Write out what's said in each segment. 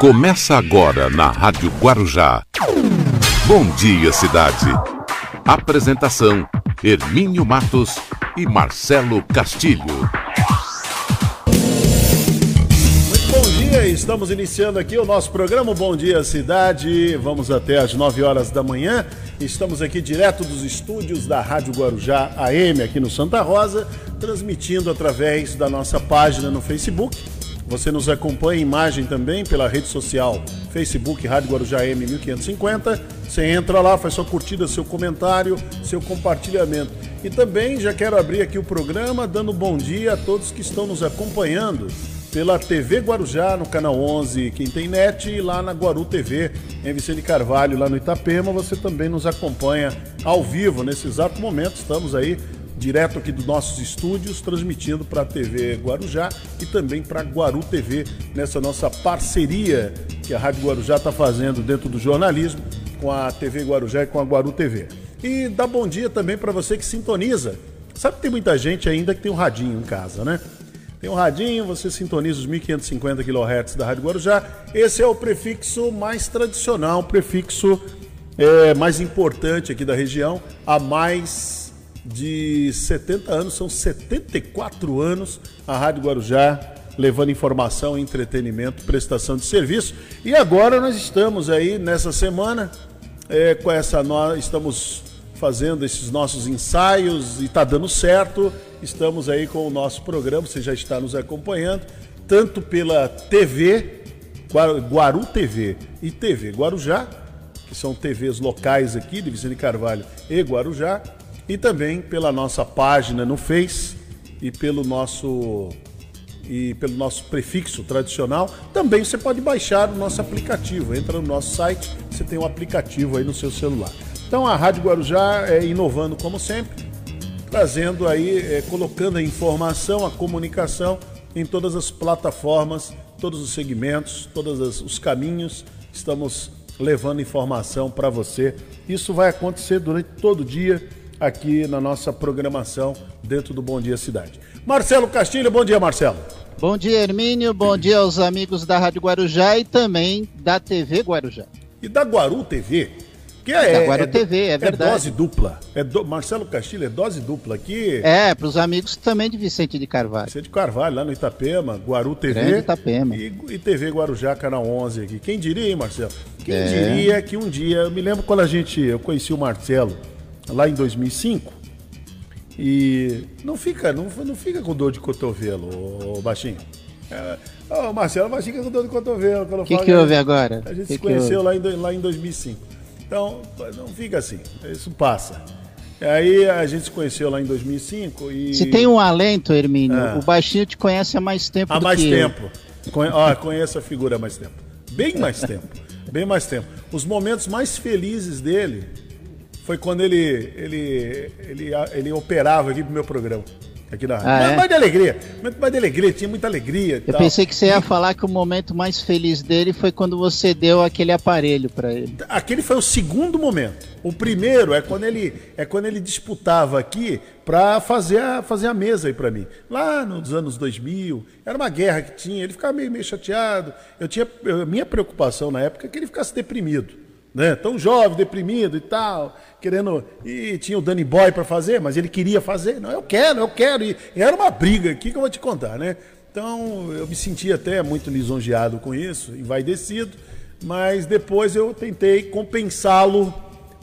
Começa agora na Rádio Guarujá. Bom dia, cidade. Apresentação: Hermínio Matos e Marcelo Castilho. Muito bom dia, estamos iniciando aqui o nosso programa Bom Dia Cidade. Vamos até às 9 horas da manhã. Estamos aqui direto dos estúdios da Rádio Guarujá AM aqui no Santa Rosa, transmitindo através da nossa página no Facebook. Você nos acompanha em imagem também pela rede social Facebook Rádio Guarujá AM 1550. Você entra lá, faz sua curtida, seu comentário, seu compartilhamento. E também já quero abrir aqui o programa dando bom dia a todos que estão nos acompanhando pela TV Guarujá, no canal 11, quem tem net, e lá na Guaru TV, em Vicente Carvalho, lá no Itapema, você também nos acompanha ao vivo nesse exato momento. Estamos aí direto aqui dos nossos estúdios, transmitindo para a TV Guarujá e também para Guaru TV, nessa nossa parceria que a Rádio Guarujá está fazendo dentro do jornalismo com a TV Guarujá e com a Guaru TV. E dá bom dia também para você que sintoniza. Sabe que tem muita gente ainda que tem um radinho em casa, né? Tem um radinho, você sintoniza os 1550 kHz da Rádio Guarujá. Esse é o prefixo mais tradicional, o prefixo é, mais importante aqui da região, há mais de 70 anos, são 74 anos a Rádio Guarujá levando informação, entretenimento, prestação de serviço. E agora nós estamos aí nessa semana é, com essa nós estamos fazendo esses nossos ensaios e está dando certo. Estamos aí com o nosso programa, você já está nos acompanhando, tanto pela TV, Guaru TV e TV Guarujá, que são TVs locais aqui de Vicente Carvalho e Guarujá, e também pela nossa página no Face e pelo nosso e pelo nosso prefixo tradicional, também você pode baixar o nosso aplicativo. Entra no nosso site, você tem um aplicativo aí no seu celular. Então a Rádio Guarujá é inovando como sempre, trazendo aí, é, colocando a informação, a comunicação em todas as plataformas, todos os segmentos, todos os caminhos. Estamos levando informação para você. Isso vai acontecer durante todo o dia aqui na nossa programação dentro do Bom Dia Cidade. Marcelo Castilho, bom dia, Marcelo. Bom dia, Hermínio. Bom dia aos amigos da Rádio Guarujá e também da TV Guarujá. E da Guaru TV, que é, é, da Guaru é, TV, é verdade. É dose dupla. É do, Marcelo Castilho é dose dupla aqui. É, para os amigos também de Vicente de Carvalho. Vicente de Carvalho, lá no Itapema, Guaru TV. Grande Itapema. E, e TV Guarujá, canal 11 aqui. Quem diria, hein, Marcelo? Quem é. diria que um dia, eu me lembro quando a gente, eu conheci o Marcelo lá em 2005, e não fica, não, não fica com dor de cotovelo, ô, baixinho. É, Marcelo, mas fica com dor de cotovelo. O que, que houve agora? A gente que se conheceu lá em, lá em 2005. Então, não fica assim, isso passa. Aí a gente se conheceu lá em 2005 e... Se tem um alento, Hermínio, é. o baixinho te conhece há mais tempo há mais tempo. Conhe... Ah, conheço a figura há mais tempo. Bem mais tempo. Bem mais tempo. Os momentos mais felizes dele foi quando ele, ele, ele, ele operava aqui pro meu programa. Aqui na rádio. Ah, mais, é? mais de alegria. Muito mais de alegria, tinha muita alegria. Eu tal. pensei que você ia falar que o momento mais feliz dele foi quando você deu aquele aparelho para ele. Aquele foi o segundo momento. O primeiro é quando ele, é quando ele disputava aqui para fazer a, fazer a mesa aí para mim. Lá nos anos 2000, era uma guerra que tinha, ele ficava meio, meio chateado. Eu tinha, eu, minha preocupação na época é que ele ficasse deprimido né? Tão jovem, deprimido e tal, querendo. E tinha o Danny Boy para fazer, mas ele queria fazer. Não, eu quero, eu quero. E, era uma briga aqui que eu vou te contar, né? Então eu me senti até muito lisonjeado com isso, envaidecido, mas depois eu tentei compensá-lo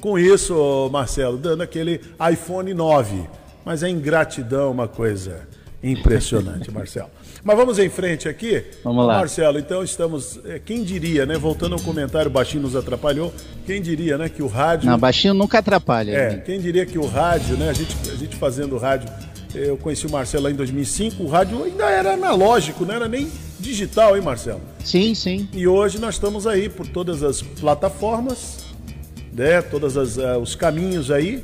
com isso, Marcelo, dando aquele iPhone 9. Mas a ingratidão é uma coisa impressionante, Marcelo. Mas vamos em frente aqui. Vamos lá. Marcelo, então estamos. é, Quem diria, né? Voltando ao comentário, o baixinho nos atrapalhou. Quem diria, né? Que o rádio. Não, baixinho nunca atrapalha. É, Hermínio. quem diria que o rádio, né? A gente, a gente fazendo rádio. eh, Eu conheci o Marcelo lá em 2005. O rádio ainda era analógico, não era nem digital, hein, Marcelo? Sim, sim. E hoje nós estamos aí por todas as plataformas, né? Todos os caminhos aí.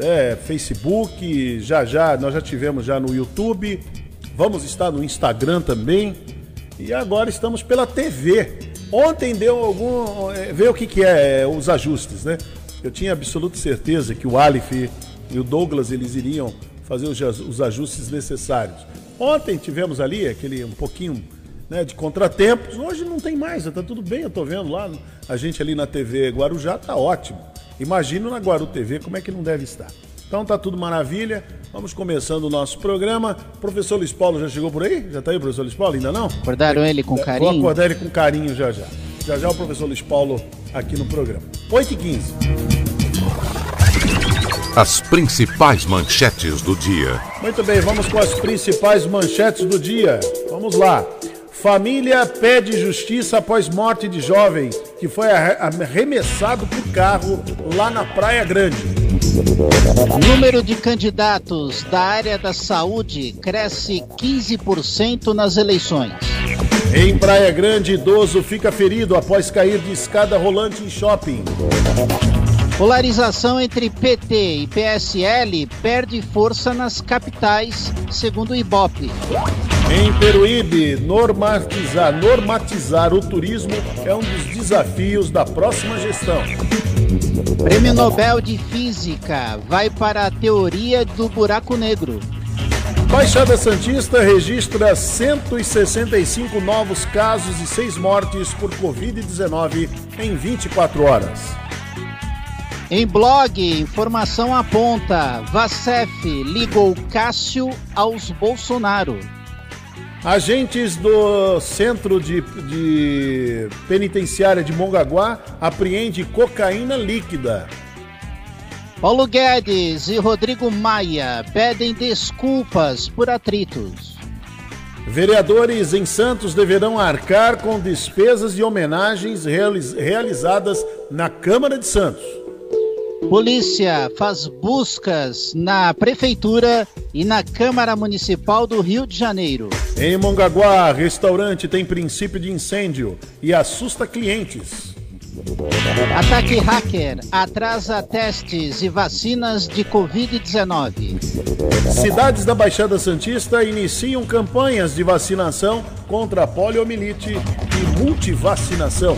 É, Facebook, já já, nós já tivemos já no YouTube, vamos estar no Instagram também. E agora estamos pela TV. Ontem deu algum. é, Vê o que, que é, é, os ajustes, né? Eu tinha absoluta certeza que o Aleph e o Douglas eles iriam fazer os, os ajustes necessários. Ontem tivemos ali aquele um pouquinho né, de contratempos. Hoje não tem mais, está tudo bem, eu estou vendo lá. A gente ali na TV Guarujá está ótimo. Imagino na Guaru TV como é que não deve estar. Então tá tudo maravilha. Vamos começando o nosso programa. Professor Luiz Paulo já chegou por aí? Já está aí, professor Luiz Paulo? Ainda não? Acordaram ele com carinho? Vou acordar ele com carinho já já. Já já o professor Luiz Paulo aqui no programa. 8h15. As principais manchetes do dia. Muito bem, vamos com as principais manchetes do dia. Vamos lá. Família pede justiça após morte de jovem que foi arremessado por carro lá na Praia Grande. Número de candidatos da área da saúde cresce 15% nas eleições. Em Praia Grande, idoso fica ferido após cair de escada rolante em shopping. Polarização entre PT e PSL perde força nas capitais, segundo o Ibope. Em Peruíbe, normatizar, normatizar o turismo é um dos desafios da próxima gestão. Prêmio Nobel de Física vai para a teoria do buraco negro. Baixada Santista registra 165 novos casos e 6 mortes por Covid-19 em 24 horas. Em blog, informação aponta: Vacef ligou Cássio aos Bolsonaro. Agentes do Centro de, de Penitenciária de Mongaguá apreende cocaína líquida. Paulo Guedes e Rodrigo Maia pedem desculpas por atritos. Vereadores em Santos deverão arcar com despesas e homenagens realiz realizadas na Câmara de Santos. Polícia faz buscas na Prefeitura e na Câmara Municipal do Rio de Janeiro. Em Mongaguá, restaurante tem princípio de incêndio e assusta clientes. Ataque hacker atrasa testes e vacinas de Covid-19. Cidades da Baixada Santista iniciam campanhas de vacinação contra a poliomielite e multivacinação.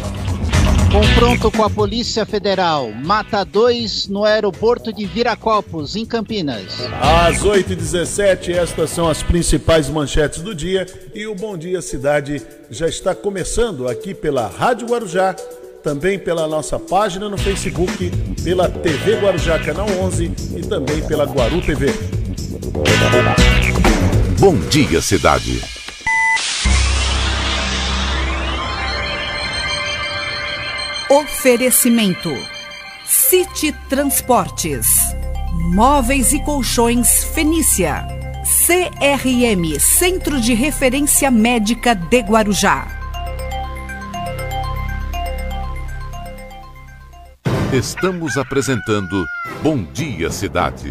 Confronto com a Polícia Federal. Mata dois no aeroporto de Viracopos, em Campinas. Às 8h17, estas são as principais manchetes do dia. E o Bom Dia Cidade já está começando aqui pela Rádio Guarujá, também pela nossa página no Facebook, pela TV Guarujá Canal 11 e também pela Guaru TV. Bom Dia Cidade. Oferecimento: City Transportes, Móveis e Colchões Fenícia, CRM Centro de Referência Médica de Guarujá. Estamos apresentando Bom Dia Cidade.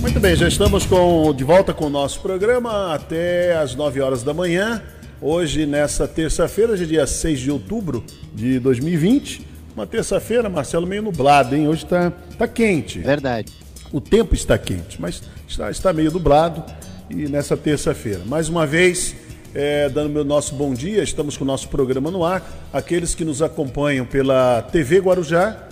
Muito bem, já estamos com, de volta com o nosso programa até às 9 horas da manhã. Hoje, nessa terça-feira, dia 6 de outubro de 2020. Uma terça-feira, Marcelo, meio nublado, hein? Hoje está tá quente. Verdade. O tempo está quente, mas está, está meio nublado. E nessa terça-feira, mais uma vez, é, dando meu nosso bom dia, estamos com o nosso programa no ar. Aqueles que nos acompanham pela TV Guarujá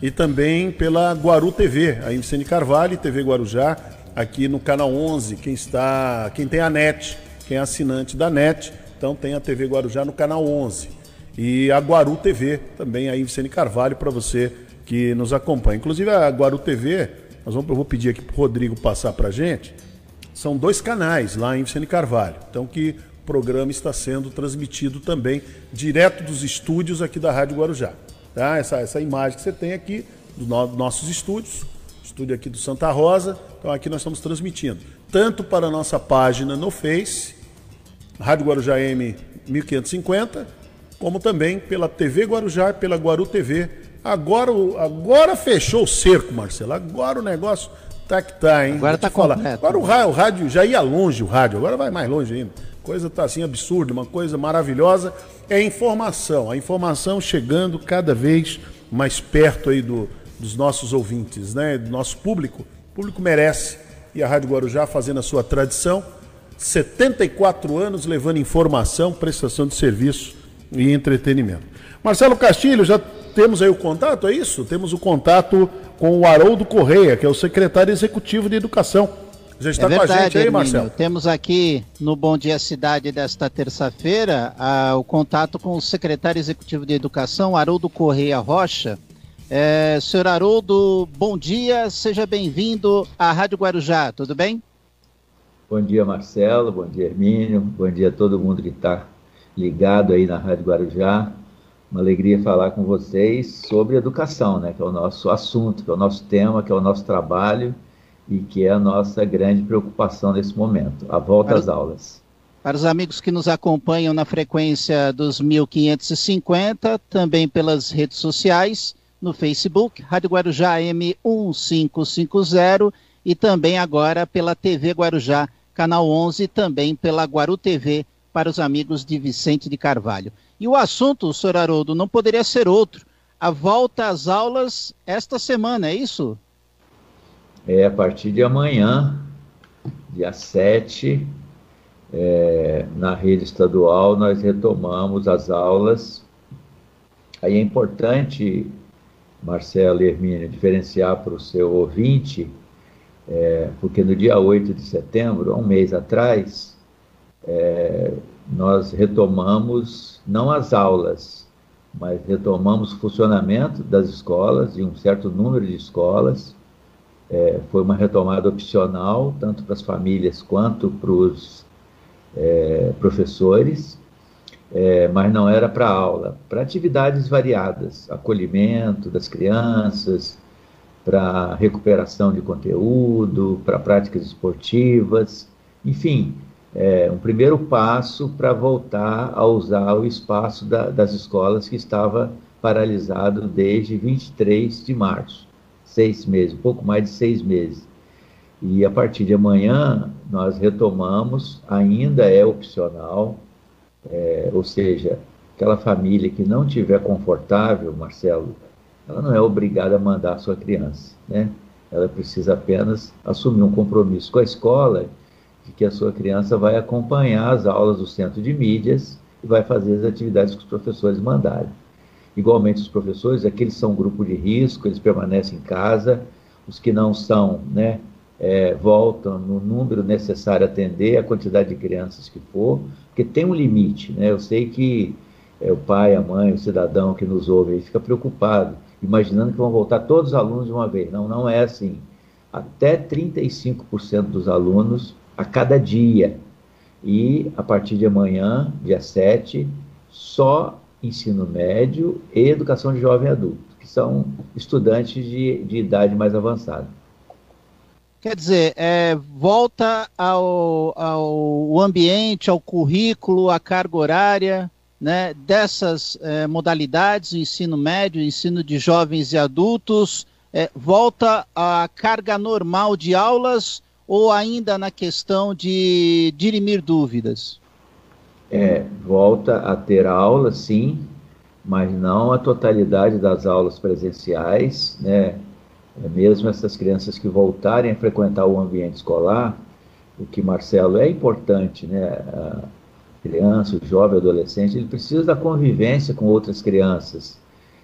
e também pela Guaru TV, a Vicente Carvalho e TV Guarujá, aqui no canal 11. Quem está, quem tem a NET, quem é assinante da NET, então tem a TV Guarujá no canal 11. E a Guaru TV, também aí Vicente Carvalho, para você que nos acompanha. Inclusive a Guaru TV, nós vamos, eu vou pedir aqui para o Rodrigo passar para gente. São dois canais lá em Vicente Carvalho. Então que o programa está sendo transmitido também direto dos estúdios aqui da Rádio Guarujá. Tá? Essa, essa imagem que você tem aqui dos no, nossos estúdios, estúdio aqui do Santa Rosa. Então aqui nós estamos transmitindo tanto para a nossa página no Face Rádio Guarujá M 1550, como também pela TV Guarujá e pela Guaru TV. Agora, agora fechou o cerco, Marcelo. Agora o negócio tá que tá, hein? Agora tá falar. Agora o rádio, o rádio já ia longe, o rádio, agora vai mais longe ainda. Coisa tá assim absurda, uma coisa maravilhosa. É informação, a informação chegando cada vez mais perto aí do, dos nossos ouvintes, né? Do nosso público. O público merece. E a Rádio Guarujá fazendo a sua tradição 74 anos levando informação, prestação de serviço e entretenimento. Marcelo Castilho, já temos aí o contato, é isso? Temos o contato com o Haroldo Correia, que é o secretário executivo de Educação Já está é verdade, com a gente aí, Hermínio. Marcelo? Temos aqui no Bom Dia Cidade desta terça-feira o contato com o secretário executivo de Educação, Haroldo Correia Rocha. É, senhor Haroldo, bom dia, seja bem-vindo à Rádio Guarujá, tudo bem? Bom dia, Marcelo, bom dia, Hermínio, bom dia a todo mundo que está ligado aí na Rádio Guarujá. Uma alegria falar com vocês sobre educação, né, que é o nosso assunto, que é o nosso tema, que é o nosso trabalho e que é a nossa grande preocupação nesse momento, a volta para, às aulas. Para os amigos que nos acompanham na frequência dos 1550, também pelas redes sociais, no Facebook, Rádio Guarujá M1550 e também agora pela TV Guarujá, canal 11, também pela Guaru TV, para os amigos de Vicente de Carvalho. E o assunto, senhor Haroldo, não poderia ser outro. A volta às aulas esta semana, é isso? É, a partir de amanhã, dia 7, é, na rede estadual, nós retomamos as aulas. Aí é importante, Marcelo e Hermínia, diferenciar para o seu ouvinte, é, porque no dia 8 de setembro, um mês atrás, é, nós retomamos não as aulas, mas retomamos o funcionamento das escolas, de um certo número de escolas. É, foi uma retomada opcional, tanto para as famílias quanto para os é, professores, é, mas não era para aula, para atividades variadas, acolhimento das crianças, para recuperação de conteúdo, para práticas esportivas, enfim, é, um primeiro passo para voltar a usar o espaço da, das escolas que estava paralisado desde 23 de março, seis meses, pouco mais de seis meses. E a partir de amanhã nós retomamos, ainda é opcional, é, ou seja, aquela família que não tiver confortável, Marcelo, ela não é obrigada a mandar a sua criança, né? Ela precisa apenas assumir um compromisso com a escola de que a sua criança vai acompanhar as aulas do centro de mídias e vai fazer as atividades que os professores mandarem. Igualmente, os professores, aqueles são um grupo de risco, eles permanecem em casa, os que não são, né, é, voltam no número necessário atender a quantidade de crianças que for, porque tem um limite, né? Eu sei que é, o pai, a mãe, o cidadão que nos ouve fica preocupado, imaginando que vão voltar todos os alunos de uma vez. Não, não é assim. Até 35% dos alunos a cada dia. E a partir de amanhã, dia 7, só ensino médio e educação de jovem adulto, que são estudantes de, de idade mais avançada. Quer dizer, é, volta ao, ao ambiente, ao currículo, à carga horária né, dessas é, modalidades, ensino médio, ensino de jovens e adultos, é, volta à carga normal de aulas ou ainda na questão de dirimir dúvidas? É, volta a ter aula, sim, mas não a totalidade das aulas presenciais, né? É, mesmo essas crianças que voltarem a frequentar o ambiente escolar, o que, Marcelo, é importante, né? A criança, o jovem, adolescente, ele precisa da convivência com outras crianças.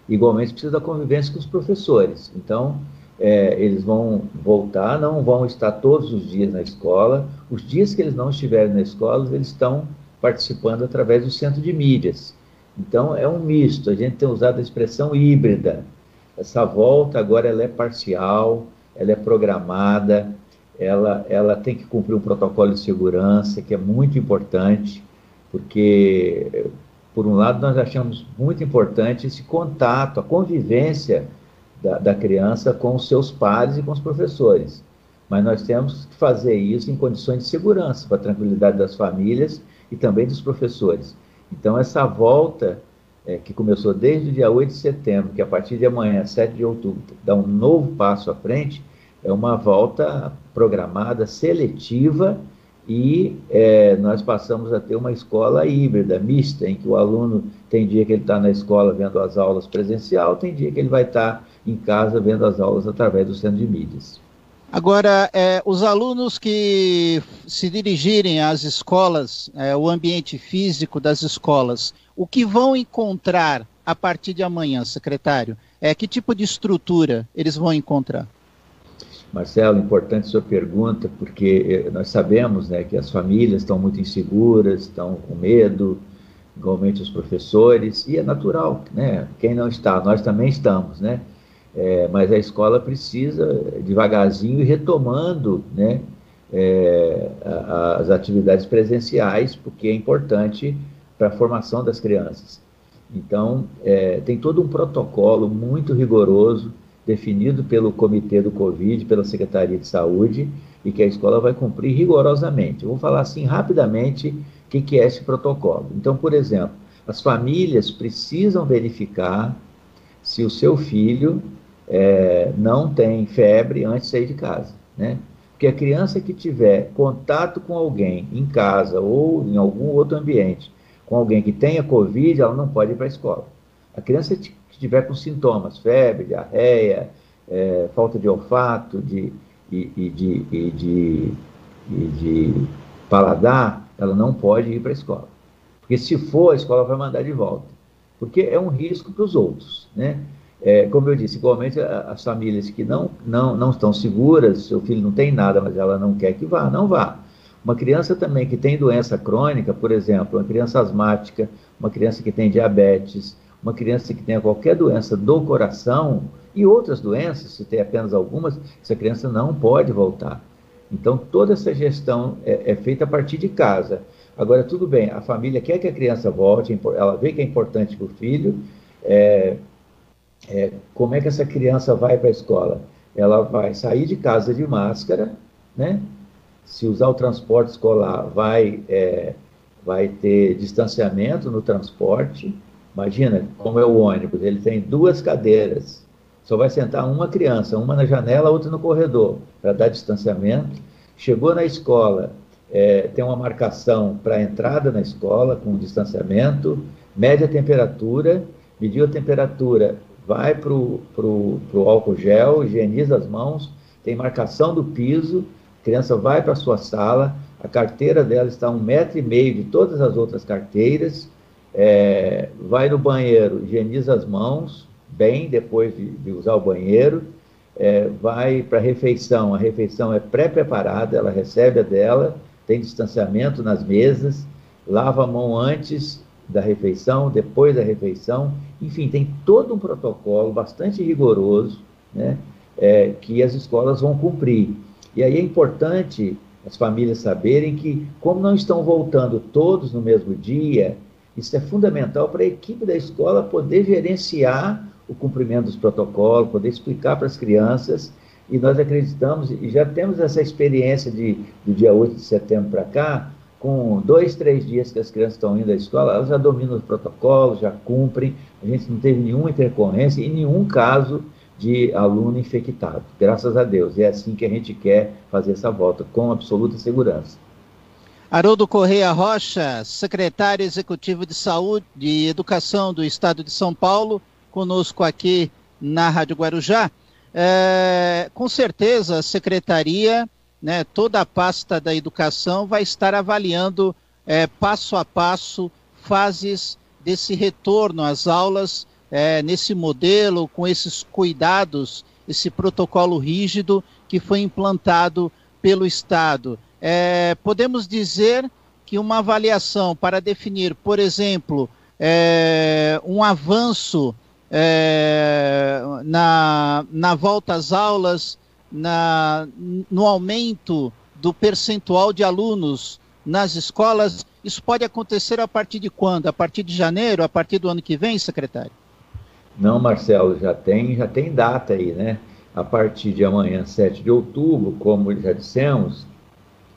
Igualmente, precisa da convivência com os professores. Então, é, eles vão voltar, não vão estar todos os dias na escola. Os dias que eles não estiverem na escola, eles estão participando através do centro de mídias. Então, é um misto. A gente tem usado a expressão híbrida. Essa volta agora ela é parcial, ela é programada, ela, ela tem que cumprir um protocolo de segurança, que é muito importante, porque, por um lado, nós achamos muito importante esse contato, a convivência da, da criança com os seus pares e com os professores. Mas nós temos que fazer isso em condições de segurança, para a tranquilidade das famílias e também dos professores. Então, essa volta, é, que começou desde o dia 8 de setembro, que a partir de amanhã, 7 de outubro, dá um novo passo à frente, é uma volta programada, seletiva, e é, nós passamos a ter uma escola híbrida, mista, em que o aluno tem dia que ele está na escola vendo as aulas presencial, tem dia que ele vai estar tá em casa vendo as aulas através do centro de mídias. Agora, é, os alunos que se dirigirem às escolas, é, o ambiente físico das escolas, o que vão encontrar a partir de amanhã, secretário? É, que tipo de estrutura eles vão encontrar? Marcelo, importante sua pergunta, porque eh, nós sabemos né, que as famílias estão muito inseguras, estão com medo, igualmente os professores, e é natural, né? Quem não está, nós também estamos, né? É, mas a escola precisa, devagarzinho, ir retomando né, é, as atividades presenciais, porque é importante para a formação das crianças. Então, é, tem todo um protocolo muito rigoroso, definido pelo Comitê do Covid, pela Secretaria de Saúde, e que a escola vai cumprir rigorosamente. Eu vou falar assim rapidamente o que, que é esse protocolo. Então, por exemplo, as famílias precisam verificar se o seu filho é, não tem febre antes de sair de casa, né? Porque a criança que tiver contato com alguém em casa ou em algum outro ambiente, com alguém que tenha Covid, ela não pode ir para a escola. A criança tiver com sintomas, febre, diarreia, é, falta de olfato, de, e, e de, e de, e de paladar, ela não pode ir para a escola. Porque se for, a escola vai mandar de volta. Porque é um risco para os outros, né? É, como eu disse, igualmente as famílias que não, não, não estão seguras, seu filho não tem nada, mas ela não quer que vá, não vá. Uma criança também que tem doença crônica, por exemplo, uma criança asmática, uma criança que tem diabetes, uma criança que tenha qualquer doença do coração e outras doenças, se tem apenas algumas, essa criança não pode voltar. Então, toda essa gestão é, é feita a partir de casa. Agora, tudo bem, a família quer que a criança volte, ela vê que é importante para o filho, é, é, como é que essa criança vai para a escola? Ela vai sair de casa de máscara, né? Se usar o transporte escolar, vai, é, vai ter distanciamento no transporte. Imagina como é o ônibus, ele tem duas cadeiras. Só vai sentar uma criança, uma na janela, outra no corredor, para dar distanciamento. Chegou na escola, é, tem uma marcação para entrada na escola, com distanciamento, mede a temperatura, mediu a temperatura, vai para o álcool gel, higieniza as mãos, tem marcação do piso, a criança vai para a sua sala, a carteira dela está a um metro e meio de todas as outras carteiras, é, vai no banheiro, higieniza as mãos, bem depois de, de usar o banheiro, é, vai para a refeição, a refeição é pré-preparada, ela recebe a dela, tem distanciamento nas mesas, lava a mão antes da refeição, depois da refeição, enfim, tem todo um protocolo bastante rigoroso, né, é, que as escolas vão cumprir. E aí é importante as famílias saberem que, como não estão voltando todos no mesmo dia, isso é fundamental para a equipe da escola poder gerenciar o cumprimento dos protocolos, poder explicar para as crianças. E nós acreditamos, e já temos essa experiência de, do dia 8 de setembro para cá, com dois, três dias que as crianças estão indo à escola, elas já dominam os protocolos, já cumprem, a gente não teve nenhuma intercorrência e nenhum caso de aluno infectado, graças a Deus. E é assim que a gente quer fazer essa volta, com absoluta segurança. Haroldo Correia Rocha, secretário executivo de Saúde e Educação do Estado de São Paulo, conosco aqui na Rádio Guarujá. É, com certeza a secretaria né, toda a pasta da educação vai estar avaliando é, passo a passo fases desse retorno às aulas é, nesse modelo, com esses cuidados, esse protocolo rígido que foi implantado pelo Estado. É, podemos dizer que uma avaliação para definir, por exemplo, é, um avanço é, na, na volta às aulas na, no aumento do percentual de alunos nas escolas, isso pode acontecer a partir de quando? A partir de janeiro, a partir do ano que vem, secretário? Não, Marcelo, já tem, já tem data aí, né? A partir de amanhã, 7 de outubro, como já dissemos,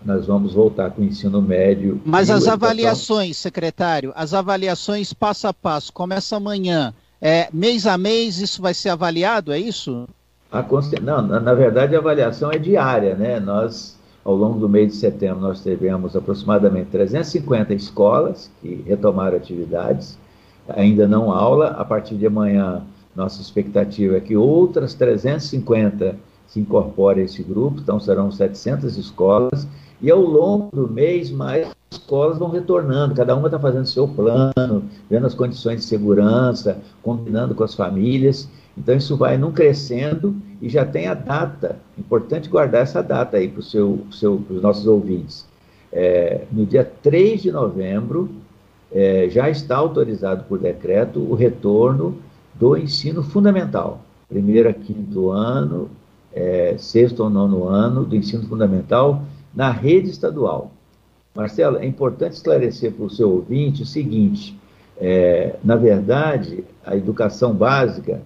nós vamos voltar com o ensino médio. Mas as avaliações, secretário, as avaliações passo a passo, começa amanhã. É, mês a mês isso vai ser avaliado, é isso? Não, na, na, verdade a avaliação é diária, né? Nós, ao longo do mês de setembro, nós tivemos aproximadamente 350 escolas que retomaram atividades, ainda não aula. A partir de amanhã, nossa expectativa é que outras 350 se incorporem a esse grupo, então serão 700 escolas, e ao longo do mês, mais escolas vão retornando, cada uma está fazendo seu plano, vendo as condições de segurança, combinando com as famílias, Então isso vai não crescendo e já tem a data. Importante guardar essa data aí para seu, seu, os nossos ouvintes. É, no dia 3 de novembro, é, já está autorizado por decreto o retorno do ensino fundamental. Primeiro a quinto ano, é, sexto ou nono ano do ensino fundamental na rede estadual. Marcelo, é importante esclarecer para o seu ouvinte o seguinte: é, na verdade, a educação básica,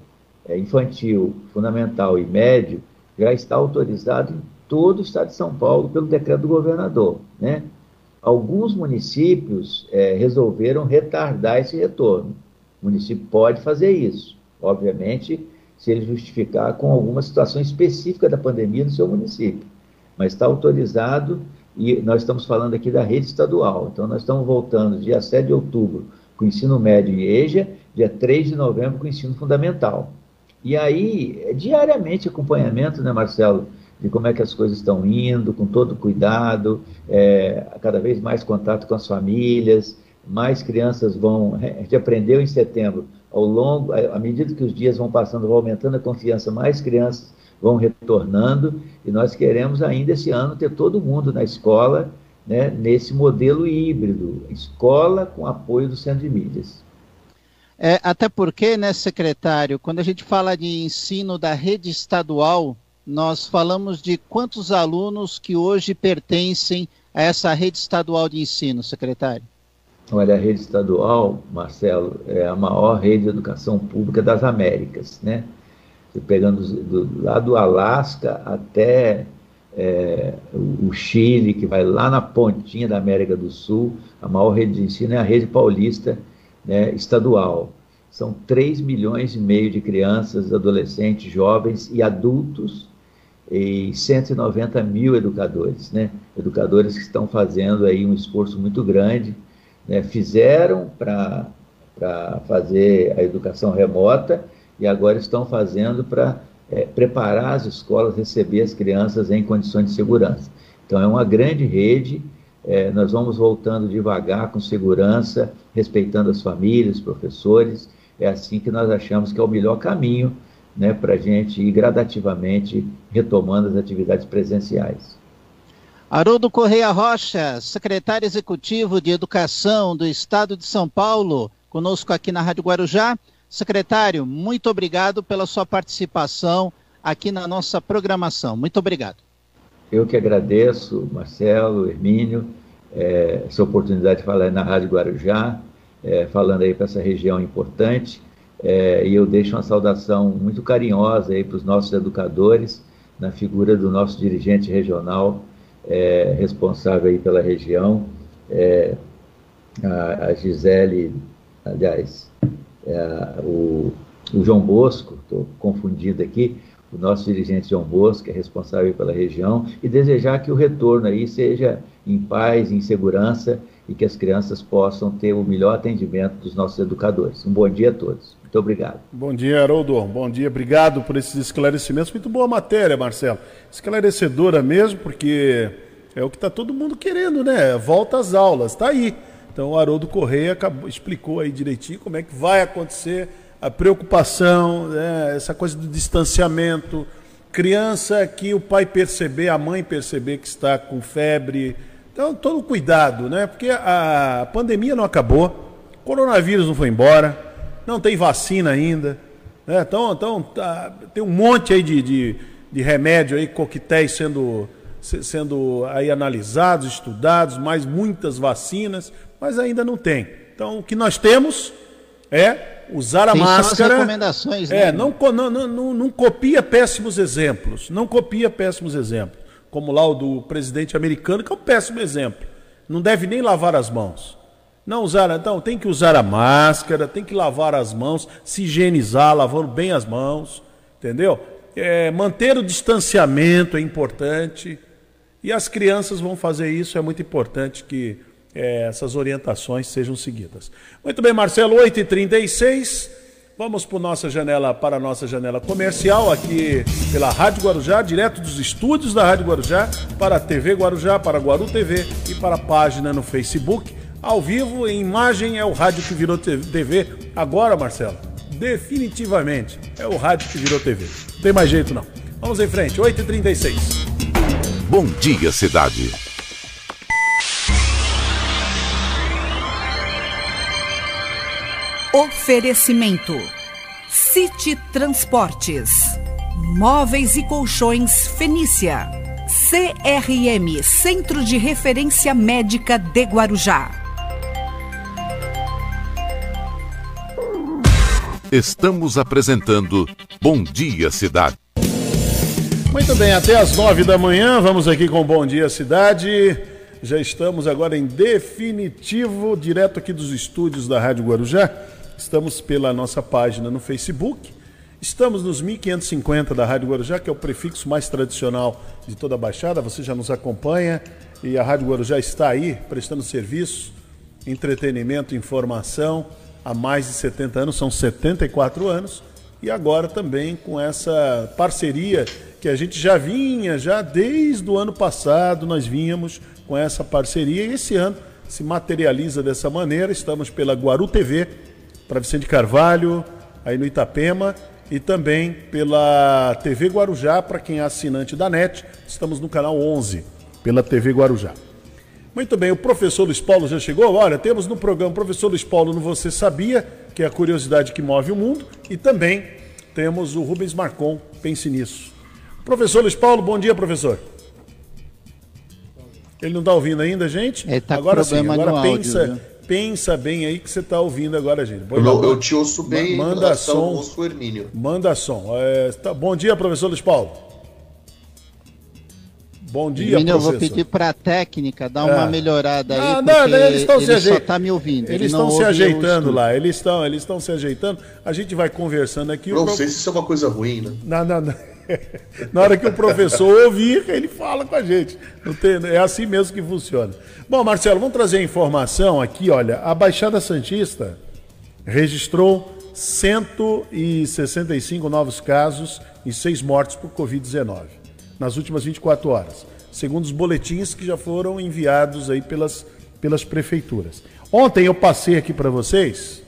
é, infantil, fundamental e médio já está autorizado em todo o estado de São Paulo pelo decreto do governador. Né? Alguns municípios é, resolveram retardar esse retorno. O município pode fazer isso, obviamente, se ele justificar com alguma situação específica da pandemia no seu município. Mas está autorizado e nós estamos falando aqui da rede estadual. Então, nós estamos voltando dia 7 de outubro com o ensino médio em EJA, dia 3 de novembro com o ensino fundamental. E aí, é diariamente acompanhamento, né, Marcelo, de como é que as coisas estão indo, com todo cuidado, é, cada vez mais contato com as famílias, mais crianças vão. A gente aprendeu em setembro, ao longo, à medida que os dias vão passando, vão aumentando a confiança, mais crianças vão retornando, e nós queremos ainda esse ano ter todo mundo na escola, né, nesse modelo híbrido, escola com apoio do centro de mídias. É, até porque, né, secretário, quando a gente fala de ensino da rede estadual, nós falamos de quantos alunos que hoje pertencem a essa rede estadual de ensino, secretário? Olha, a rede estadual, Marcelo, é a maior rede de educação pública das Américas, né? Pegando do, lá do Alasca até é, o Chile, que vai lá na pontinha da América do Sul, a maior rede de ensino é a rede paulista né, estadual. São 3 milhões e meio de crianças, adolescentes, jovens e adultos e 190 mil educadores, né? Educadores que estão fazendo aí um esforço muito grande, né? Fizeram para fazer a educação remota e agora estão fazendo para é, preparar as escolas, receber as crianças em condições de segurança. Então, é uma grande rede, é, nós vamos voltando devagar, com segurança, respeitando as famílias, professores, é assim que nós achamos que é o melhor caminho né, para a gente ir gradativamente retomando as atividades presenciais. Haroldo Correia Rocha, secretário executivo de Educação do Estado de São Paulo, conosco aqui na Rádio Guarujá. Secretário, muito obrigado pela sua participação aqui na nossa programação. Muito obrigado. Eu que agradeço, Marcelo, Hermínio, é, essa oportunidade de falar na Rádio Guarujá, é, falando aí para essa região importante. É, e eu deixo uma saudação muito carinhosa aí para os nossos educadores, na figura do nosso dirigente regional é, responsável aí pela região, é, a, a, Gisele, aliás, é, o, o, João Bosco, estou confundido aqui, o nosso dirigente João Bosco, que é responsável pela região, e desejar que o retorno aí seja em paz, em segurança e que as crianças possam ter o melhor atendimento dos nossos educadores. Um bom dia a todos. Muito obrigado. Bom dia, Haroldo. Bom dia, obrigado por esses esclarecimentos. Muito boa matéria, Marcelo. Esclarecedora mesmo, porque é o que está todo mundo querendo, né? Volta às aulas, está aí. Então o Haroldo Correia acabou, explicou aí direitinho como é que vai acontecer a preocupação, né? essa coisa do distanciamento. Criança que o pai perceber, a mãe perceber que está com febre. Então, todo cuidado, né? Porque a pandemia não acabou, coronavírus não foi embora não tem vacina ainda. Né? Então, então tá, tem um monte aí de, de, de remédio aí, coquetéis sendo, sendo aí analisados, estudados, mais muitas vacinas, mas ainda não tem. Então, o que nós temos é usar a tem máscara. recomendações, né? É, não, não, não, não copia péssimos exemplos. Não copia péssimos exemplos. Como lá o do presidente americano, que é um péssimo exemplo. Não deve nem lavar as mãos. Não usar, então tem que usar a máscara, tem que lavar as mãos, se higienizar, lavando bem as mãos, entendeu? É, manter o distanciamento é importante. E as crianças vão fazer isso, é muito importante que é, essas orientações sejam seguidas. Muito bem, Marcelo, 8h36. Vamos para nossa janela, para a nossa janela comercial aqui pela Rádio Guarujá, direto dos estúdios da Rádio Guarujá, para a TV Guarujá, para a Guaru TV e para a página no Facebook ao vivo, em imagem, é o rádio que virou TV. Agora, Marcelo, Definitivamente. É o rádio que virou TV. Não tem mais jeito não. Vamos em frente, 8h36. Bom dia, cidade. Oferecimento: City Transportes, Móveis e Colchões Fenícia, CRM Centro de Referência Médica de Guarujá. Estamos apresentando Bom Dia Cidade. Muito bem, até às nove da manhã, vamos aqui com Bom Dia Cidade. Já estamos agora em definitivo, direto aqui dos estúdios da Rádio Guarujá. Estamos pela nossa página no Facebook. Estamos nos 1550 da Rádio Guarujá, que é o prefixo mais tradicional de toda a Baixada. Você já nos acompanha e a Rádio Guarujá está aí prestando serviço, entretenimento, informação há mais de 70 anos, são 74 anos. E agora também com essa parceria que a gente já vinha, já desde o ano passado, nós vínhamos com essa parceria e esse ano se materializa dessa maneira. Estamos pela Guaru TV, para Vicente Carvalho, aí no Itapema, e também pela TV Guarujá, para quem é assinante da NET, estamos no canal 11, pela TV Guarujá. Muito bem, o professor Luiz Paulo já chegou? Olha, temos no programa o professor Luiz Paulo no Você Sabia, que é a curiosidade que move o mundo, e também temos o Rubens Marcon, pense nisso. Professor Luiz Paulo, bom dia, professor. Ele não está ouvindo ainda, gente? Ele tá agora com problema sim, agora pensa, áudio? Pensa bem aí que você está ouvindo agora, gente. Põe Eu, eu te ouço bem em Manda som. Manda som. É, tá- Bom dia, professor Luiz Paulo. Bom dia, Menino, eu professor. vou pedir para a técnica dar uma É. melhorada aí, Ah, porque não, não, eles estão se ele só ajeitando. está me ouvindo. Eles ele não estão se ajeitando lá, eles estão, eles estão se ajeitando. A gente vai conversando aqui. Não pro- sei se isso é uma coisa ruim, né? Não, não, não. Na hora que o professor ouvir, ele fala com a gente. Tem- é assim mesmo que funciona. Bom, Marcelo, vamos trazer a informação aqui. Olha, a Baixada Santista registrou 165 novos casos e seis mortes por Covid-19 nas últimas 24 horas, segundo os boletins que já foram enviados aí pelas, pelas prefeituras. Ontem eu passei aqui para vocês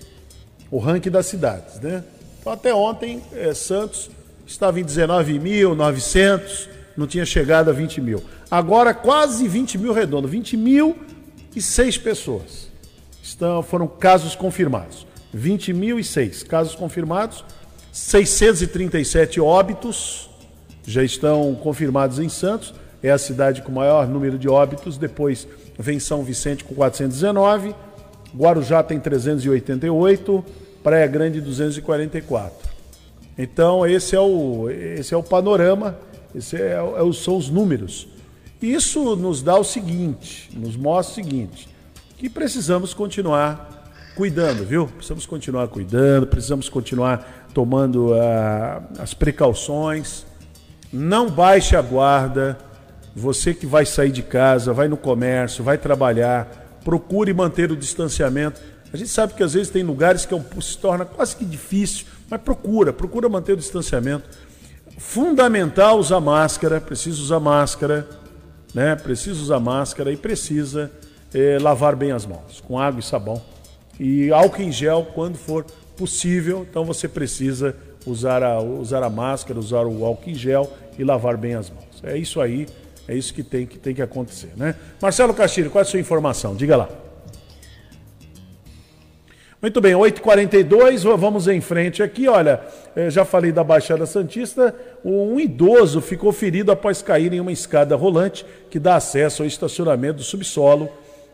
o ranking das cidades, né? Então, até ontem, eh, Santos estava em 19.900, não tinha chegado a 20 mil. Agora, quase 20 mil redondo, 20 mil e pessoas. Estão, foram casos confirmados. 20.006 casos confirmados, 637 óbitos já estão confirmados em Santos. É a cidade com maior número de óbitos. Depois vem São Vicente com 419, Guarujá tem 388, Praia Grande 244. Então esse é o, esse é o panorama, esse é, é são os números. Isso nos dá o seguinte, nos mostra o seguinte, que precisamos continuar cuidando, viu? Precisamos continuar cuidando, precisamos continuar tomando ah, as precauções. Não baixe a guarda. Você que vai sair de casa, vai no comércio, vai trabalhar, procure manter o distanciamento. A gente sabe que às vezes tem lugares que é se torna quase que difícil, mas procura, procura manter o distanciamento. Fundamental usar máscara, precisa usar máscara, né? Precisa usar máscara e precisa eh, lavar bem as mãos com água e sabão e álcool em gel quando for possível. Então você precisa usar a, usar a máscara, usar o álcool em gel e lavar bem as mãos. É isso aí, é isso que tem que, tem que acontecer, né? Marcelo Castilho, qual é a sua informação? Diga lá. Muito bem, 8h42, v- vamos em frente aqui. Olha, eh, já falei da Baixada Santista. Um idoso ficou ferido após cair em uma escada rolante que dá acesso ao estacionamento do subsolo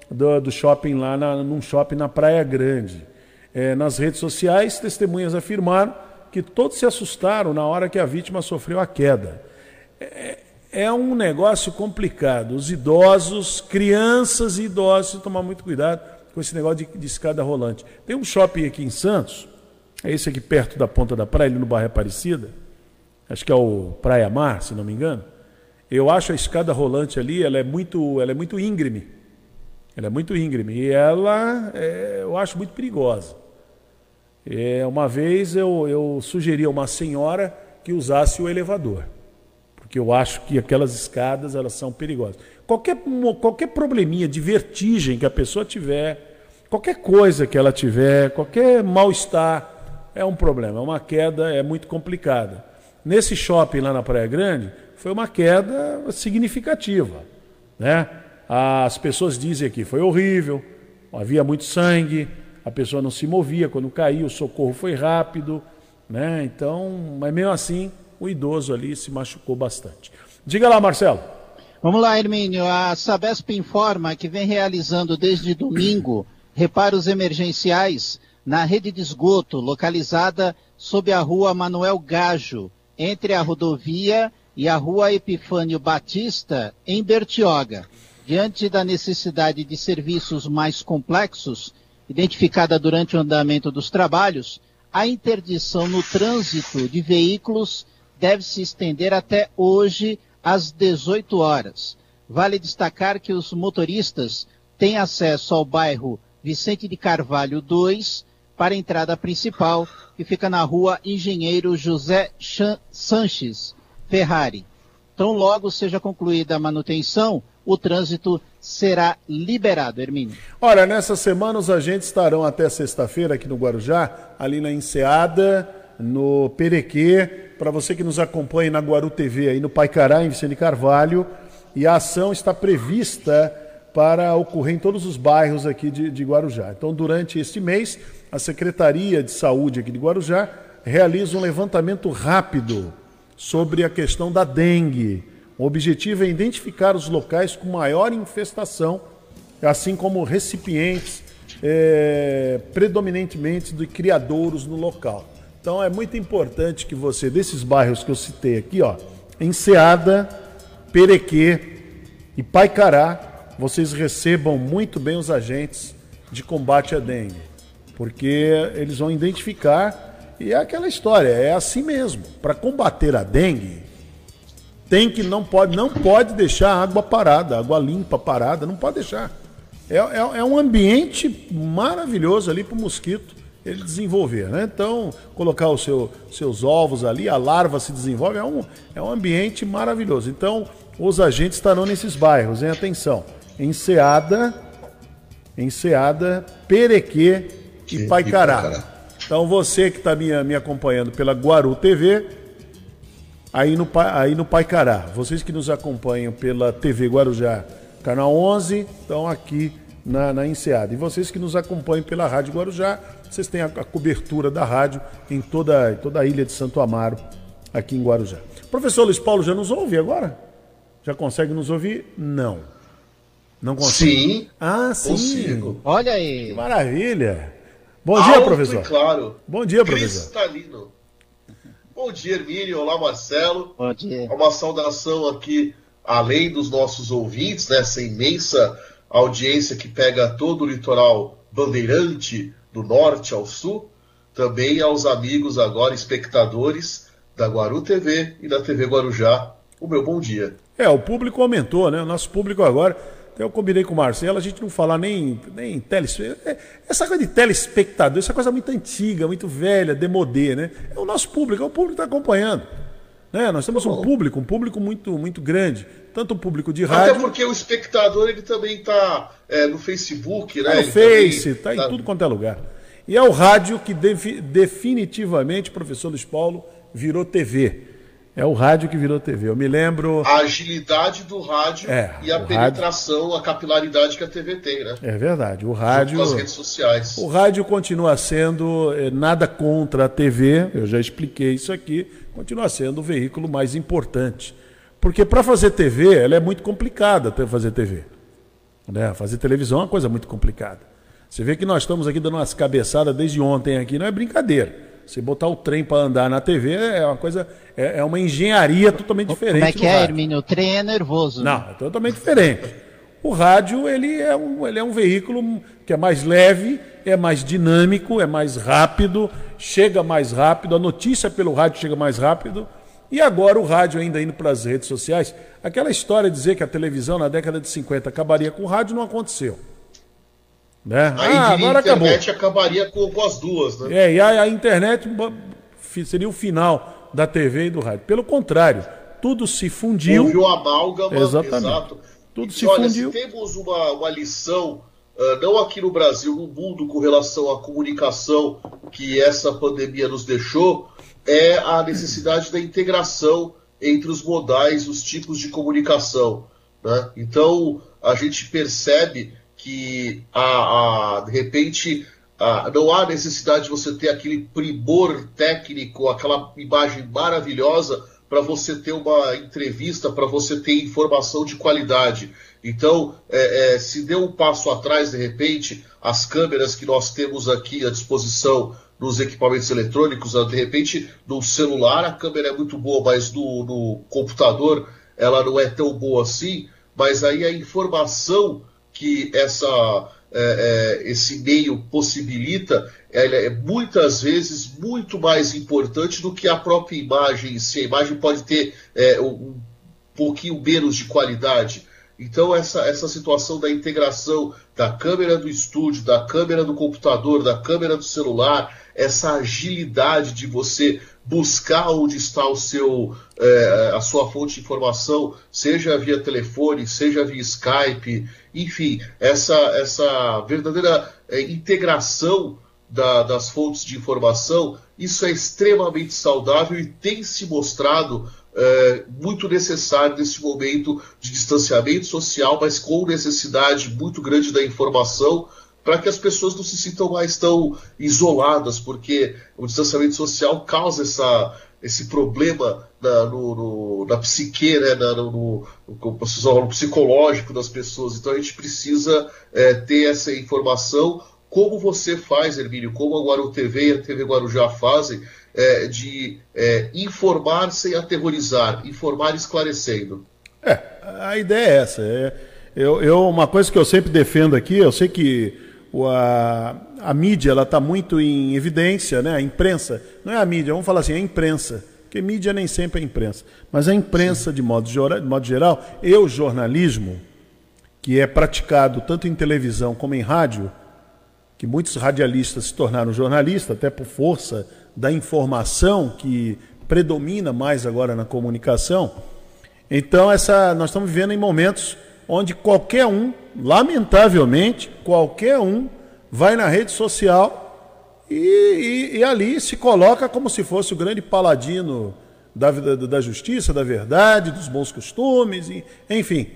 do, do shopping lá, na, num shopping na Praia Grande. Eh, nas redes sociais, testemunhas afirmaram que todos se assustaram na hora que a vítima sofreu a queda. É, é um negócio complicado. Os idosos, crianças e idosos, tomar muito cuidado com esse negócio de, de escada rolante. Tem um shopping aqui em Santos, é esse aqui perto da ponta da praia, ali no bairro Aparecida, acho que é o Praia Mar, se não me engano. Eu acho a escada rolante ali, ela é muito, ela é muito íngreme. Ela é muito íngreme e ela é, eu acho muito perigosa. É, uma vez eu, eu sugeri a uma senhora que usasse o elevador, porque eu acho que aquelas escadas elas são perigosas. Qualquer, qualquer probleminha de vertigem que a pessoa tiver, qualquer coisa que ela tiver, qualquer mal-estar, é um problema, é uma queda, é muito complicada. Nesse shopping lá na Praia Grande, foi uma queda significativa. Né? As pessoas dizem aqui, foi horrível, havia muito sangue, a pessoa não se movia quando caiu, o socorro foi rápido, né? Então, mas mesmo assim, o idoso ali se machucou bastante. Diga lá, Marcelo. Vamos lá, Hermínio. A Sabesp informa que vem realizando desde domingo reparos emergenciais na rede de esgoto localizada sob a rua Manuel Gajo, entre a rodovia e a rua Epifânio Batista, em Bertioga. Diante da necessidade de serviços mais complexos, identificada durante o andamento dos trabalhos, a interdição no trânsito de veículos deve se estender até hoje às 18 horas. Vale destacar que os motoristas têm acesso ao bairro Vicente de Carvalho 2 para a entrada principal, que fica na rua Engenheiro José Sanches Ferrari. Tão logo seja concluída a manutenção, o trânsito será liberado, Hermínio. Olha, nessa semana os agentes estarão até sexta-feira aqui no Guarujá, ali na Enseada, no Perequê, para você que nos acompanha na Guaru TV, aí no Paicará, em Vicente Carvalho, e a ação está prevista para ocorrer em todos os bairros aqui de, de Guarujá. Então, durante este mês, a Secretaria de Saúde aqui de Guarujá realiza um levantamento rápido sobre a questão da dengue. O objetivo é identificar os locais com maior infestação, assim como recipientes é, predominantemente de criadouros no local. Então é muito importante que você, desses bairros que eu citei aqui, ó, Enseada, Perequê e Paicará, vocês recebam muito bem os agentes de combate à dengue, porque eles vão identificar e é aquela história, é assim mesmo. Para combater a dengue, tem que não pode, não pode deixar água parada, água limpa parada, não pode deixar. É, é, é um ambiente maravilhoso ali para o mosquito ele desenvolver, né? Então, colocar os seu, seus ovos ali, a larva se desenvolve, é um, é um ambiente maravilhoso. Então, os agentes estarão nesses bairros, em atenção. Enseada, Enseada, Perequê e Paicará. E Paicará. Então você que está me, me acompanhando pela Guaru TV, aí no, aí no Paicará. Vocês que nos acompanham pela TV Guarujá, canal 11, estão aqui na, na Enseada. E vocês que nos acompanham pela Rádio Guarujá, vocês têm a, a cobertura da rádio em toda, toda a ilha de Santo Amaro, aqui em Guarujá. Professor Luiz Paulo já nos ouve agora? Já consegue nos ouvir? Não. Não consegue? Sim. Ah, sim. Consigo. Olha aí. Que maravilha. Bom dia, Alto professor. claro. Bom dia, professor. Cristalino. Bom dia, Hermínio. Olá, Marcelo. Bom dia. Uma saudação aqui, além dos nossos ouvintes, nessa né, imensa audiência que pega todo o litoral bandeirante, do norte ao sul, também aos amigos agora, espectadores da Guaru TV e da TV Guarujá. O meu bom dia. É, o público aumentou, né? O nosso público agora eu combinei com o Marcelo, a gente não falar nem, nem telespectador. É, essa coisa de telespectador, essa coisa muito antiga, muito velha, demodê, né? É o nosso público, é o público que está acompanhando. Né? Nós temos um público, um público muito, muito grande. Tanto o público de rádio. Até porque o espectador ele também está é, no Facebook, né? Tá no Face, está tá em tudo quanto é lugar. E é o rádio que definitivamente, professor Luiz Paulo, virou TV. É o rádio que virou TV. Eu me lembro. A agilidade do rádio é, e a penetração, rádio... a capilaridade que a TV tem, né? É verdade. O rádio. Com as redes sociais. O rádio continua sendo eh, nada contra a TV, eu já expliquei isso aqui, continua sendo o veículo mais importante. Porque para fazer TV, ela é muito complicada fazer TV. Né? Fazer televisão é uma coisa muito complicada. Você vê que nós estamos aqui dando umas cabeçadas desde ontem aqui, não é brincadeira. Você botar o trem para andar na TV é uma coisa, é, é, uma engenharia totalmente diferente. Como é que é, Hermínio? O trem é nervoso. Né? Não, é totalmente diferente. O rádio ele é, um, ele é um veículo que é mais leve, é mais dinâmico, é mais rápido, chega mais rápido, a notícia pelo rádio chega mais rápido. E agora o rádio ainda indo para as redes sociais. Aquela história de dizer que a televisão na década de 50 acabaria com o rádio não aconteceu. Né? Aí ah, agora a internet acabou. acabaria com, com, as duas, né? É, e a, a, internet seria o final da TV e do rádio. Pelo contrário, tudo se fundiu. Houve o amálgama, Exatamente. exato. Tudo se olha, fundiu. Se temos uma, uma lição uh, não aqui no Brasil, no mundo, com relação à comunicação que essa pandemia nos deixou, é a necessidade da integração entre os modais, os tipos de comunicação. Né? Então, a gente percebe que, a, a de repente, a, não há necessidade de você ter aquele primor técnico, aquela imagem maravilhosa para você ter uma entrevista, para você ter informação de qualidade. Então, é, é, se deu um passo atrás, de repente, as câmeras que nós temos aqui à disposição nos equipamentos eletrônicos, de repente, no celular a câmera é muito boa, mas no, no computador ela não é tão boa assim. Mas aí a informação que essa, é, é, esse meio possibilita é muitas vezes muito mais importante do que a própria imagem em si. A imagem pode ter é, um pouquinho menos de qualidade. Então, essa, essa situação da integração da câmera do estúdio, da câmera do computador, da câmera do celular, essa agilidade de você buscar onde está o seu, é, a sua fonte de informação, seja via telefone, seja via Skype, enfim, essa, essa verdadeira é, integração da, das fontes de informação, isso é extremamente saudável e tem se mostrado é, muito necessário nesse momento de distanciamento social, mas com necessidade muito grande da informação para que as pessoas não se sintam mais tão isoladas, porque o distanciamento social causa essa, esse problema na, no, no, na psique, né, na, no, no, psicológico das pessoas. Então a gente precisa é, ter essa informação, como você faz, Hermínio, como a Guaru TV e a TV Guarujá fazem, é, de é, informar sem aterrorizar, informar esclarecendo. É, a ideia é essa. É, eu, eu, uma coisa que eu sempre defendo aqui, eu sei que a, a mídia ela está muito em evidência, né? a imprensa, não é a mídia, vamos falar assim, é a imprensa, porque mídia nem sempre é imprensa, mas a imprensa de modo, de modo geral e o jornalismo, que é praticado tanto em televisão como em rádio, que muitos radialistas se tornaram jornalistas, até por força da informação que predomina mais agora na comunicação. Então, essa, nós estamos vivendo em momentos onde qualquer um, lamentavelmente, qualquer um vai na rede social e, e, e ali se coloca como se fosse o grande paladino da, da, da justiça, da verdade, dos bons costumes, e, enfim.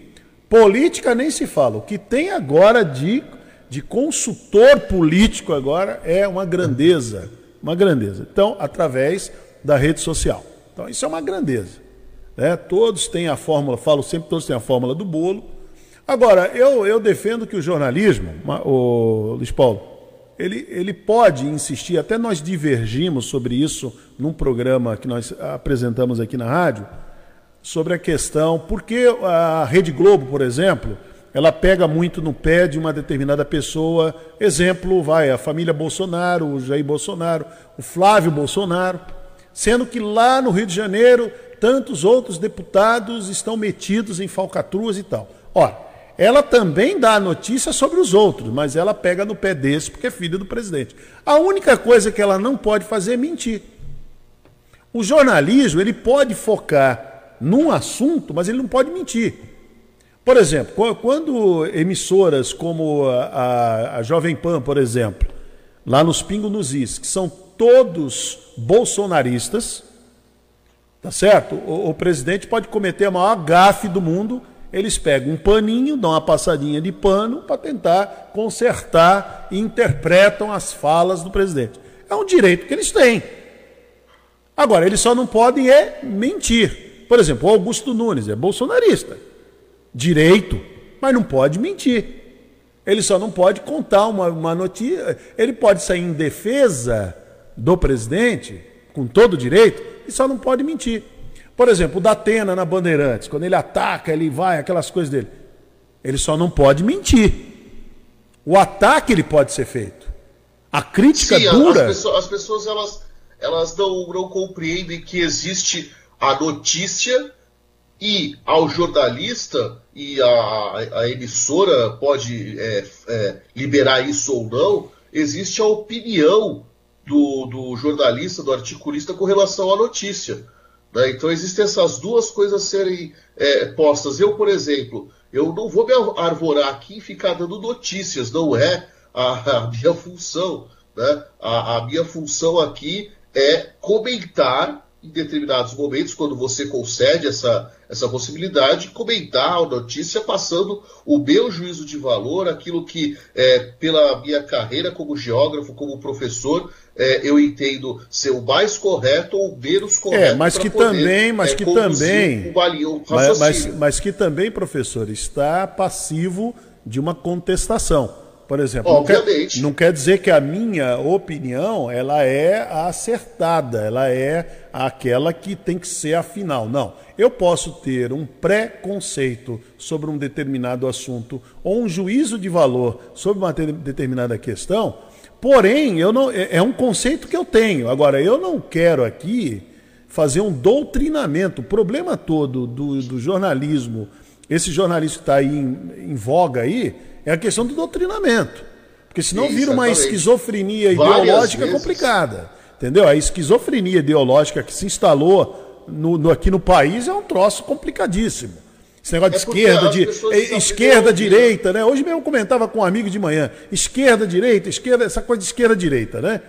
Política nem se fala. O que tem agora de, de consultor político agora é uma grandeza. Uma grandeza. Então, através da rede social. Então, isso é uma grandeza. Né? Todos têm a fórmula, falo sempre, todos têm a fórmula do bolo Agora, eu, eu defendo que o jornalismo, o Luiz Paulo, ele, ele pode insistir, até nós divergimos sobre isso num programa que nós apresentamos aqui na rádio, sobre a questão, porque a Rede Globo, por exemplo, ela pega muito no pé de uma determinada pessoa, exemplo, vai, a família Bolsonaro, o Jair Bolsonaro, o Flávio Bolsonaro, sendo que lá no Rio de Janeiro, tantos outros deputados estão metidos em falcatruas e tal. Ora, ela também dá notícia sobre os outros, mas ela pega no pé desse porque é filha do presidente. A única coisa que ela não pode fazer é mentir. O jornalismo, ele pode focar num assunto, mas ele não pode mentir. Por exemplo, quando emissoras como a, a, Jovem Pan, por exemplo, lá nos Pingo nos Is, que são todos bolsonaristas, tá certo? O, o presidente pode cometer a maior gafe do mundo eles pegam um paninho, dão uma passadinha de pano para tentar consertar e interpretam as falas do presidente. É um direito que eles têm. Agora, eles só não podem é mentir. Por exemplo, o Augusto Nunes é bolsonarista. Direito, mas não pode mentir. Ele só não pode contar uma, uma notícia. Ele pode sair em defesa do presidente, com todo direito, e só não pode mentir. Por exemplo, o Datena na Bandeirantes, quando ele ataca, ele vai, aquelas coisas dele. Ele só não pode mentir. O ataque ele pode ser feito. A crítica Sim, dura. As pessoas, as pessoas elas, elas não, não compreendem que existe a notícia e ao jornalista e a, a emissora pode é, é, liberar isso ou não, existe a opinião do, do jornalista, do articulista com relação à notícia. Né? Então existem essas duas coisas serem é, postas. Eu, por exemplo, eu não vou me arvorar aqui e ficar dando notícias, não é a, a minha função. Né? A, a minha função aqui é comentar em determinados momentos, quando você concede essa, essa possibilidade, comentar a notícia passando o meu juízo de valor, aquilo que, é, pela minha carreira como geógrafo, como professor, é, eu entendo ser o mais correto ou o menos é, correto. É, mas que poder, também, mas é, que também, o, mas, mas, mas que também, professor, está passivo de uma contestação. Por exemplo, não quer, não quer, dizer que a minha opinião ela é a acertada, ela é aquela que tem que ser a final. Não. Eu posso ter um pré-conceito sobre um determinado assunto ou um juízo de valor sobre uma determinada questão, porém, eu não, é, é um conceito que eu tenho. Agora, eu não quero aqui fazer um doutrinamento. O problema todo do, do jornalismo, esse jornalismo que está aí em, em voga aí, é a questão do doutrinamento. Porque senão Isso, vira uma esquizofrenia Várias ideológica vezes. complicada. Entendeu? A esquizofrenia ideológica que se instalou no, no, aqui no país é um troço complicadíssimo. Esse negócio de é esquerda, de, é, esquerda, direita, né? Hoje mesmo eu comentava com um amigo de manhã, esquerda, direita, esquerda, essa coisa de esquerda, direita, né?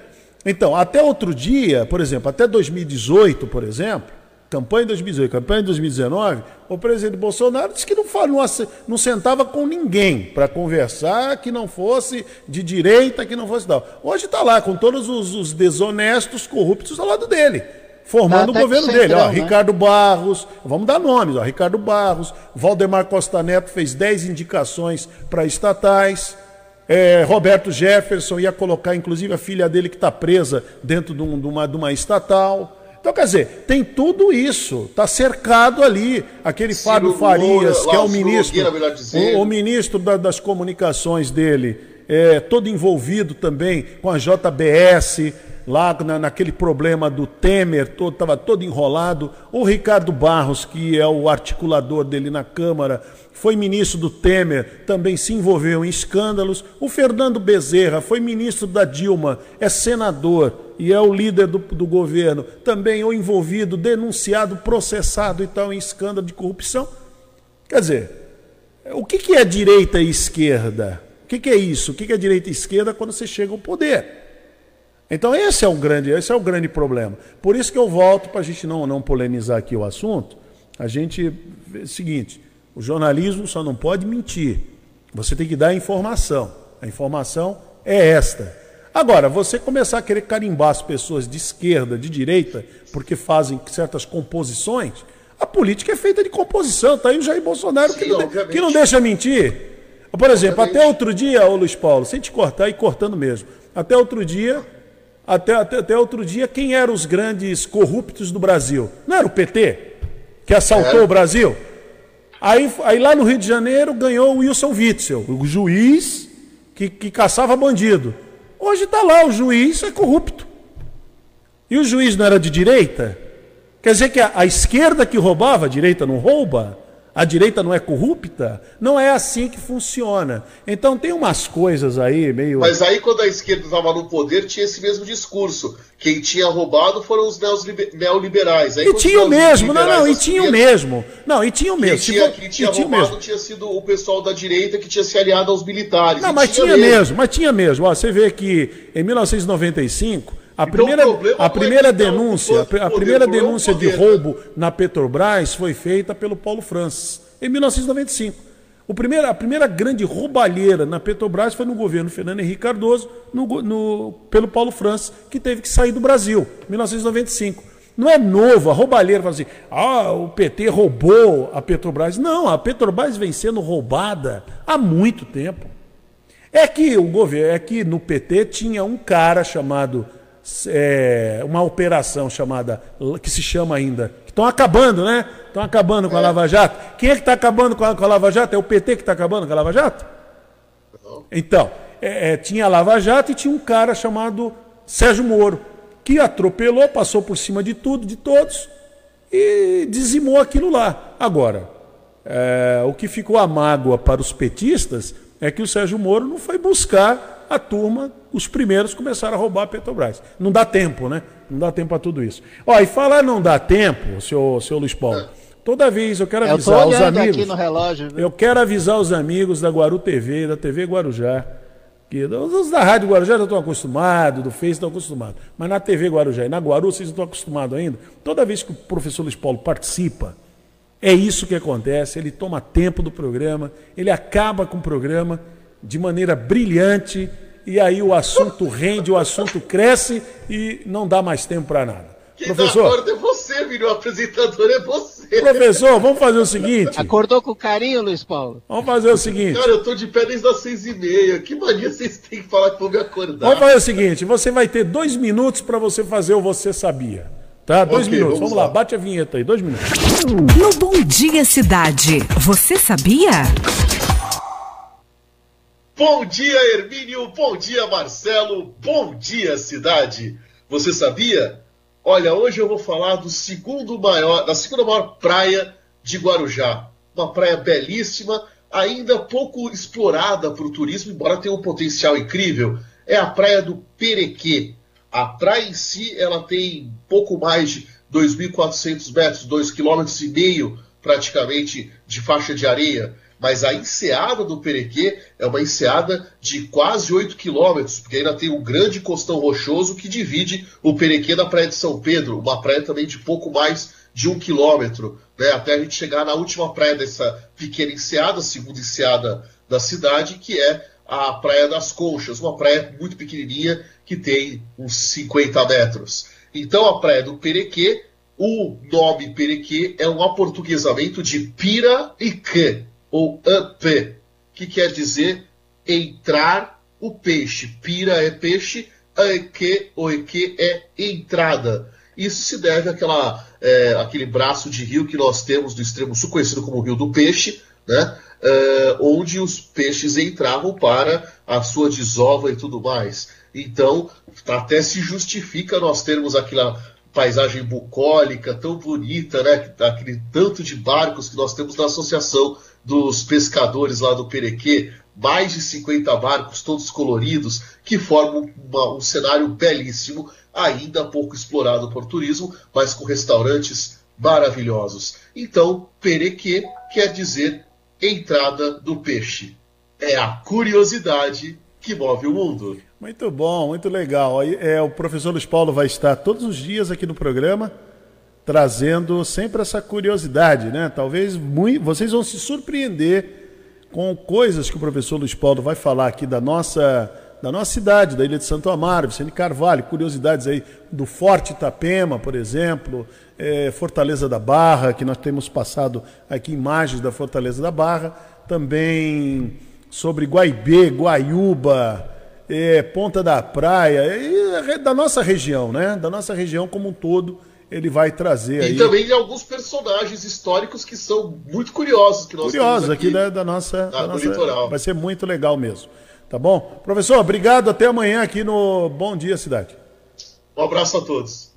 Então, até outro dia, por exemplo, até 2018, por exemplo, campanha em 2018, campanha em 2019, o presidente Bolsonaro disse que não, não, não sentava com ninguém para conversar que não fosse de direita, que não fosse tal. Hoje está lá com todos os, os, desonestos, corruptos ao lado dele, formando tá, o governo dele. Ó, né? Ricardo Barros, vamos dar nomes, ó, Ricardo Barros, Valdemar Costa Neto fez 10 indicações para estatais. É, Roberto Jefferson ia colocar, inclusive, a filha dele que está presa dentro de, um, de, uma, de uma estatal. Então, quer dizer, tem tudo isso, está cercado ali. Aquele Ciro Fábio Farias, Lula, que é o ministro, o, o, ministro da, das comunicações dele, é, todo envolvido também com a JBS, lá na, naquele problema do Temer, estava todo, todo enrolado. O Ricardo Barros, que é o articulador dele na Câmara, foi ministro do Temer, também se envolveu em escândalos. O Fernando Bezerra foi ministro da Dilma, é senador e é o líder do, do governo, também ou envolvido, denunciado, processado e tal em escândalo de corrupção. Quer dizer, o que, que é direita e esquerda? O que, que é isso? O que, que é direita e esquerda quando você chega ao poder? Então esse é o grande, esse é o grande problema. Por isso que eu volto para a gente não, não polemizar aqui o assunto. A gente é o seguinte: o jornalismo só não pode mentir. Você tem que dar a informação. A informação é esta. Agora, você começar a querer carimbar as pessoas de esquerda, de direita, porque fazem certas composições, a política é feita de composição. Está aí o Jair Bolsonaro Sim, que, não, que, não, deixa mentir. Por exemplo, obviamente. até outro dia, ô Luiz Paulo, sem te cortar e cortando mesmo, até outro dia, até, até, até outro dia, quem eram os grandes corruptos do Brasil? Não era o PT, que assaltou é. o Brasil? Aí, aí lá no Rio de Janeiro ganhou o Wilson Witzel, o juiz que, que caçava bandido. Hoje está lá, o juiz é corrupto. E o juiz não era de direita? Quer dizer que a, a esquerda que roubava, a direita não rouba? A direita não é corrupta? Não é assim que funciona. Então tem umas coisas aí meio. Mas aí quando a esquerda estava no poder tinha esse mesmo discurso. Quem tinha roubado foram os neoliberais. Aí, e tinha o mesmo, não, não, e tinha o mesmo. Não, e tinha o mesmo. Quem tinha, quem tinha roubado mesmo. tinha sido o pessoal da direita que tinha se aliado aos militares. Não, mas tinha, tinha mesmo. mesmo, mas tinha mesmo. Ó, você vê que em 1995 a então, primeira, a primeira é denúncia, a, a primeira denúncia de roubo na Petrobras foi feita pelo Paulo Francis, em 1995. O primeiro, a primeira grande roubalheira na Petrobras foi no governo Fernando Henrique Cardoso, no, no, pelo Paulo Francis, que teve que sair do Brasil, em 1995. Não é novo, a roubalheira fala assim, ah, o PT roubou a Petrobras. Não, a Petrobras vem sendo roubada há muito tempo. É que o governo, é que no PT tinha um cara chamado é, uma operação chamada, que se chama ainda, que estão acabando, né? Estão acabando com a é. Lava Jato. Quem é que está acabando com a, com a, Lava Jato? É o PT que está acabando com a Lava Jato? Então, é, é, tinha a Lava Jato e tinha um cara chamado Sérgio Moro, que atropelou, passou por cima de tudo, de todos, e dizimou aquilo lá. Agora, é, o que ficou a mágoa para os petistas é que o Sérgio Moro não foi buscar a turma, os primeiros começaram a roubar a Petrobras. Não dá tempo, né? Não dá tempo para tudo isso. Ó, e falar não dá tempo, senhor, senhor Luiz Paulo. Toda vez eu quero avisar os amigos. Relógio, eu quero avisar os amigos da Guaru TV, da TV Guarujá. Que, os da Rádio Guarujá já estão acostumados, do Face estão acostumados. Mas na TV Guarujá e na Guaru vocês não estão acostumados ainda. Toda vez que o professor Luiz Paulo participa, é isso que acontece. Ele toma tempo do programa, ele acaba com o programa de maneira brilhante e aí o assunto rende, o assunto cresce e não dá mais tempo para nada. Quem Professor, é você, filho, o apresentador é você. Professor, vamos fazer o seguinte. Acordou com carinho, Luiz Paulo? Vamos fazer o seguinte. Cara, eu tô de pé desde as seis e meia. Que mania vocês têm que falar que vou me acordar? Vamos fazer o seguinte: você vai ter dois minutos para você fazer o Você Sabia. Tá? Dois okay, minutos. Vamos, vamos lá. lá, bate a vinheta aí. Dois minutos. No Bom Dia Cidade, você sabia? Bom dia, Hermínio. Bom dia, Marcelo. Bom dia, cidade. Você sabia? Olha, hoje eu vou falar do segundo maior, da segunda maior praia de Guarujá. Uma praia belíssima, ainda pouco explorada para o turismo, embora tenha um potencial incrível. É a praia do Perequê. A praia em si, ela tem pouco mais de 2.400 metros, 2,5 km praticamente de faixa de areia. Mas a enseada do Perequê é uma enseada de quase 8 quilômetros, porque ainda tem um grande costão rochoso que divide o Perequê da Praia de São Pedro, uma praia também de pouco mais de um quilômetro, né, até a gente chegar na última praia dessa pequena enseada, segunda enseada da cidade, que é a Praia das Conchas, uma praia muito pequenininha que tem uns 50 metros. Então a Praia do Perequê, o nome Perequê é um aportuguesamento de Pira e Quê, ou up, que quer dizer entrar o peixe. Pira é peixe, aeque ou eque é entrada. Isso se deve àquela, é, àquele braço de rio que nós temos do extremo sul, conhecido como Rio do Peixe, né? É, onde os peixes entravam para a sua desova e tudo mais. Então, até se justifica nós termos aquela paisagem bucólica tão bonita, né? aquele tanto de barcos que nós temos na associação dos pescadores lá do Perequê, mais de 50 barcos, todos coloridos, que formam uma, um cenário belíssimo, ainda pouco explorado por turismo, mas com restaurantes maravilhosos. Então, Perequê quer dizer entrada do peixe. É a curiosidade que move o mundo. Muito bom, muito legal. É, o professor Luiz Paulo vai estar todos os dias aqui no programa trazendo sempre essa curiosidade, né? Talvez muito, vocês vão se surpreender com coisas que o professor Luiz Paulo vai falar aqui da nossa da nossa cidade, da Ilha de Santo Amaro, Vicente Carvalho, curiosidades aí do Forte Itapema, por exemplo, é, Fortaleza da Barra, que nós temos passado aqui imagens da Fortaleza da Barra, também sobre Guaibê, Guaiúba, é, Ponta da Praia, é, da nossa região, né? Da nossa região como um todo ele vai trazer e aí. E também alguns personagens históricos que são muito curiosos que nós curiosos aqui, aqui da, da, nossa, da nossa litoral. Vai ser muito legal mesmo. Tá bom? Professor, obrigado. Até amanhã aqui no Bom Dia Cidade. Um abraço a todos.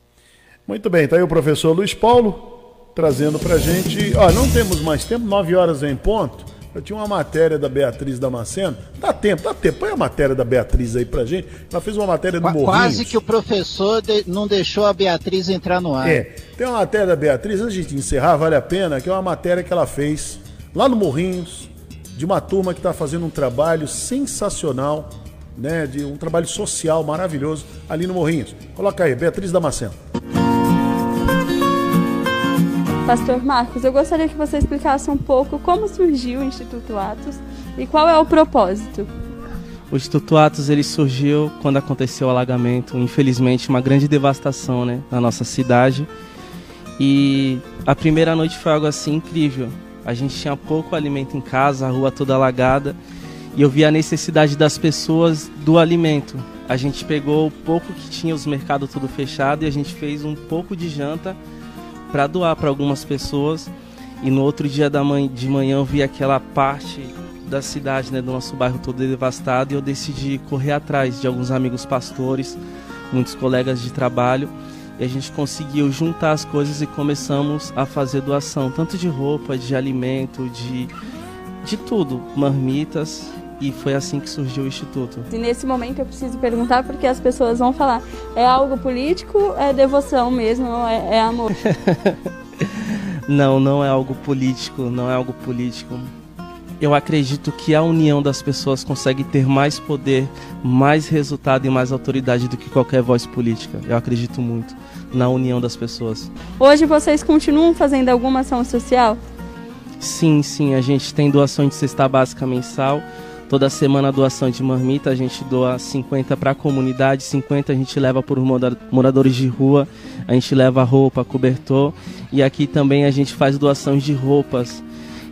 Muito bem, tá aí o professor Luiz Paulo trazendo pra gente. Ó, não temos mais tempo, nove horas em ponto. Eu tinha uma matéria da Beatriz Damasceno. Dá tempo, dá tempo. Põe a matéria da Beatriz aí pra gente. Ela fez uma matéria no Morrinhos. Quase que o professor de... não deixou a Beatriz entrar no ar. É. Tem uma matéria da Beatriz, antes de gente encerrar, vale a pena, que é uma matéria que ela fez lá no Morrinhos, de uma turma que está fazendo um trabalho sensacional, né? De um trabalho social maravilhoso ali no Morrinhos. Coloca aí, Beatriz Damasceno. Pastor Marcos, eu gostaria que você explicasse um pouco como surgiu o Instituto Atos e qual é o propósito. O Instituto Atos ele surgiu quando aconteceu o alagamento, infelizmente uma grande devastação, né, na nossa cidade. E a primeira noite foi algo assim incrível. A gente tinha pouco alimento em casa, a rua toda alagada, e eu vi a necessidade das pessoas do alimento. A gente pegou o pouco que tinha os mercados tudo fechado e a gente fez um pouco de janta para doar para algumas pessoas. E no outro dia da manhã, de manhã eu vi aquela parte da cidade, né, do nosso bairro todo devastado e eu decidi correr atrás de alguns amigos pastores, muitos colegas de trabalho e a gente conseguiu juntar as coisas e começamos a fazer doação, tanto de roupa, de alimento, de de tudo, marmitas e foi assim que surgiu o Instituto. E nesse momento eu preciso perguntar porque as pessoas vão falar: é algo político? É devoção mesmo? É, é amor? não, não é algo político, não é algo político. Eu acredito que a união das pessoas consegue ter mais poder, mais resultado e mais autoridade do que qualquer voz política. Eu acredito muito na união das pessoas. Hoje vocês continuam fazendo alguma ação social? Sim, sim, a gente tem doação de cesta básica mensal. Toda semana doação de marmita, a gente doa 50 para a comunidade, 50 a gente leva para os moradores de rua, a gente leva roupa, cobertor e aqui também a gente faz doação de roupas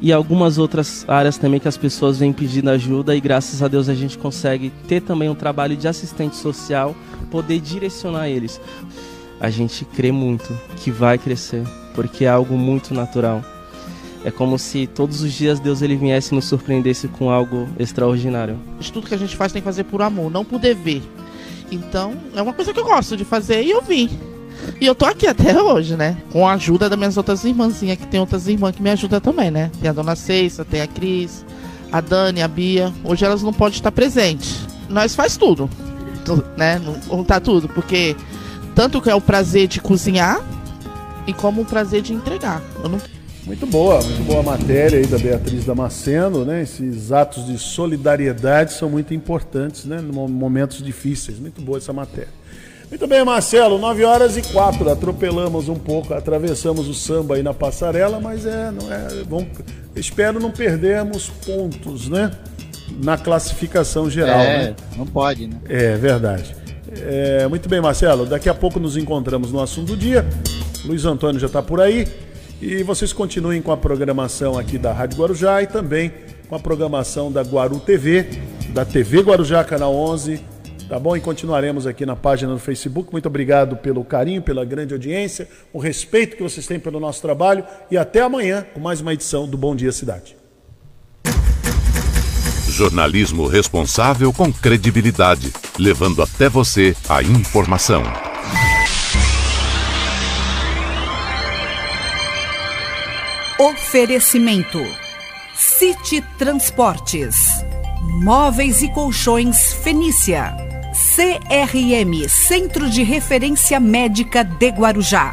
e algumas outras áreas também que as pessoas vêm pedindo ajuda e graças a Deus a gente consegue ter também um trabalho de assistente social, poder direcionar eles. A gente crê muito que vai crescer, porque é algo muito natural. É como se todos os dias Deus ele viesse e nos surpreendesse com algo extraordinário. Tudo que a gente faz tem que fazer por amor, não por dever. Então, é uma coisa que eu gosto de fazer e eu vim. E eu tô aqui até hoje, né? Com a ajuda das minhas outras irmãzinhas, que tem outras irmãs que me ajudam também, né? Tem a dona Ceissa, tem a Cris, a Dani, a Bia. Hoje elas não podem estar presentes. Nós faz tudo, né? Não tá tudo, porque tanto que é o prazer de cozinhar e como o prazer de entregar. Não muito boa, muito boa matéria aí da Beatriz Damasceno, né? Esses atos de solidariedade são muito importantes, né? Em momentos difíceis. Muito boa essa matéria. Muito bem, Marcelo, 9 horas e 4. Atropelamos um pouco, atravessamos o samba aí na passarela, mas é, não é. Vamos, espero não perdermos pontos, né? Na classificação geral, é, né? Não pode, né? É verdade. É, muito bem, Marcelo. Daqui a pouco nos encontramos no assunto do dia. Luiz Antônio já está por aí. E vocês continuem com a programação aqui da Rádio Guarujá e também com a programação da Guaru TV, da TV Guarujá, canal 11, tá bom? E continuaremos aqui na página do Facebook. Muito obrigado pelo carinho, pela grande audiência, o respeito que vocês têm pelo nosso trabalho e até amanhã com mais uma edição do Bom Dia Cidade. Jornalismo responsável com credibilidade, levando até você a informação. Oferecimento: City Transportes, Móveis e Colchões Fenícia, CRM Centro de Referência Médica de Guarujá.